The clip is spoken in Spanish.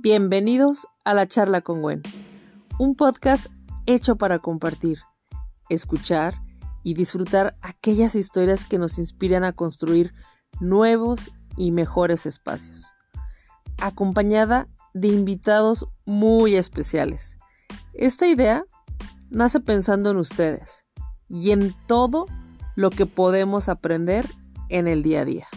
Bienvenidos a la charla con Gwen, un podcast hecho para compartir, escuchar y disfrutar aquellas historias que nos inspiran a construir nuevos y mejores espacios, acompañada de invitados muy especiales. Esta idea nace pensando en ustedes y en todo lo que podemos aprender en el día a día.